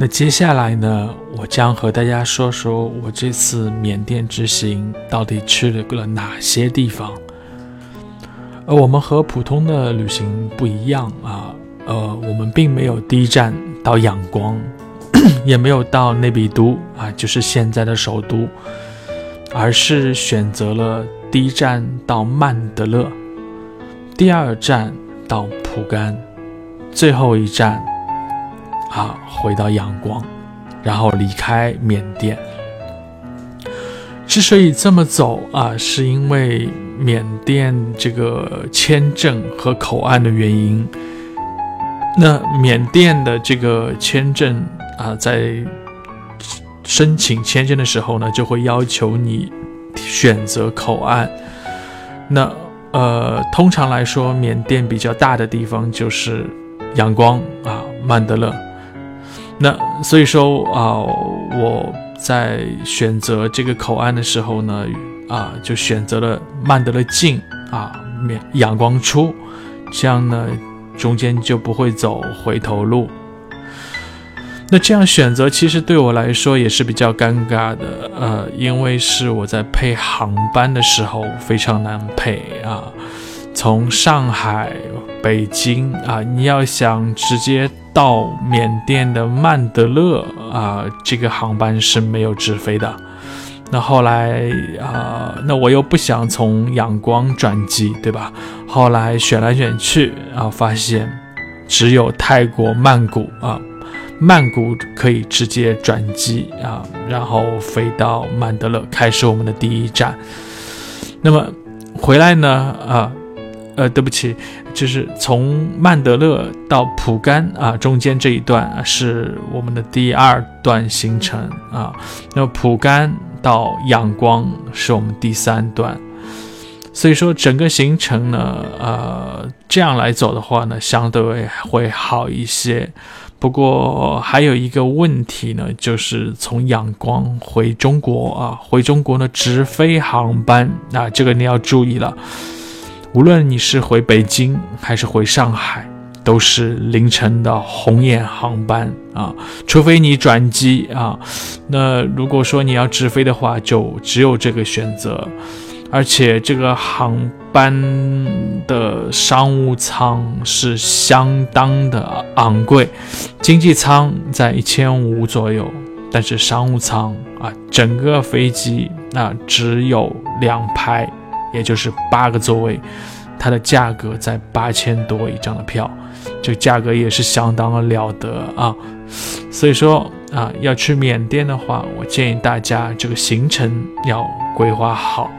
那接下来呢，我将和大家说说我这次缅甸之行到底去了哪些地方。而我们和普通的旅行不一样啊，呃，我们并没有第一站到仰光，也没有到内比都啊，就是现在的首都，而是选择了第一站到曼德勒，第二站到蒲甘，最后一站。啊，回到阳光，然后离开缅甸。之所以这么走啊，是因为缅甸这个签证和口岸的原因。那缅甸的这个签证啊，在申请签证的时候呢，就会要求你选择口岸。那呃，通常来说，缅甸比较大的地方就是阳光啊，曼德勒。那所以说啊，我在选择这个口岸的时候呢，啊，就选择了曼德勒进啊，面阳光出，这样呢，中间就不会走回头路。那这样选择其实对我来说也是比较尴尬的，呃，因为是我在配航班的时候非常难配啊，从上海、北京啊，你要想直接。到缅甸的曼德勒啊，这个航班是没有直飞的。那后来啊，那我又不想从仰光转机，对吧？后来选来选去啊，发现只有泰国曼谷啊，曼谷可以直接转机啊，然后飞到曼德勒，开始我们的第一站。那么回来呢啊。呃，对不起，就是从曼德勒到蒲甘啊，中间这一段是我们的第二段行程啊。那么蒲甘到仰光是我们第三段，所以说整个行程呢，呃，这样来走的话呢，相对会好一些。不过还有一个问题呢，就是从仰光回中国啊，回中国呢直飞航班啊，这个你要注意了。无论你是回北京还是回上海，都是凌晨的红眼航班啊，除非你转机啊。那如果说你要直飞的话，就只有这个选择。而且这个航班的商务舱是相当的昂贵，经济舱在一千五左右，但是商务舱啊，整个飞机啊只有两排。也就是八个座位，它的价格在八千多一张的票，这价格也是相当的了得啊！所以说啊，要去缅甸的话，我建议大家这个行程要规划好。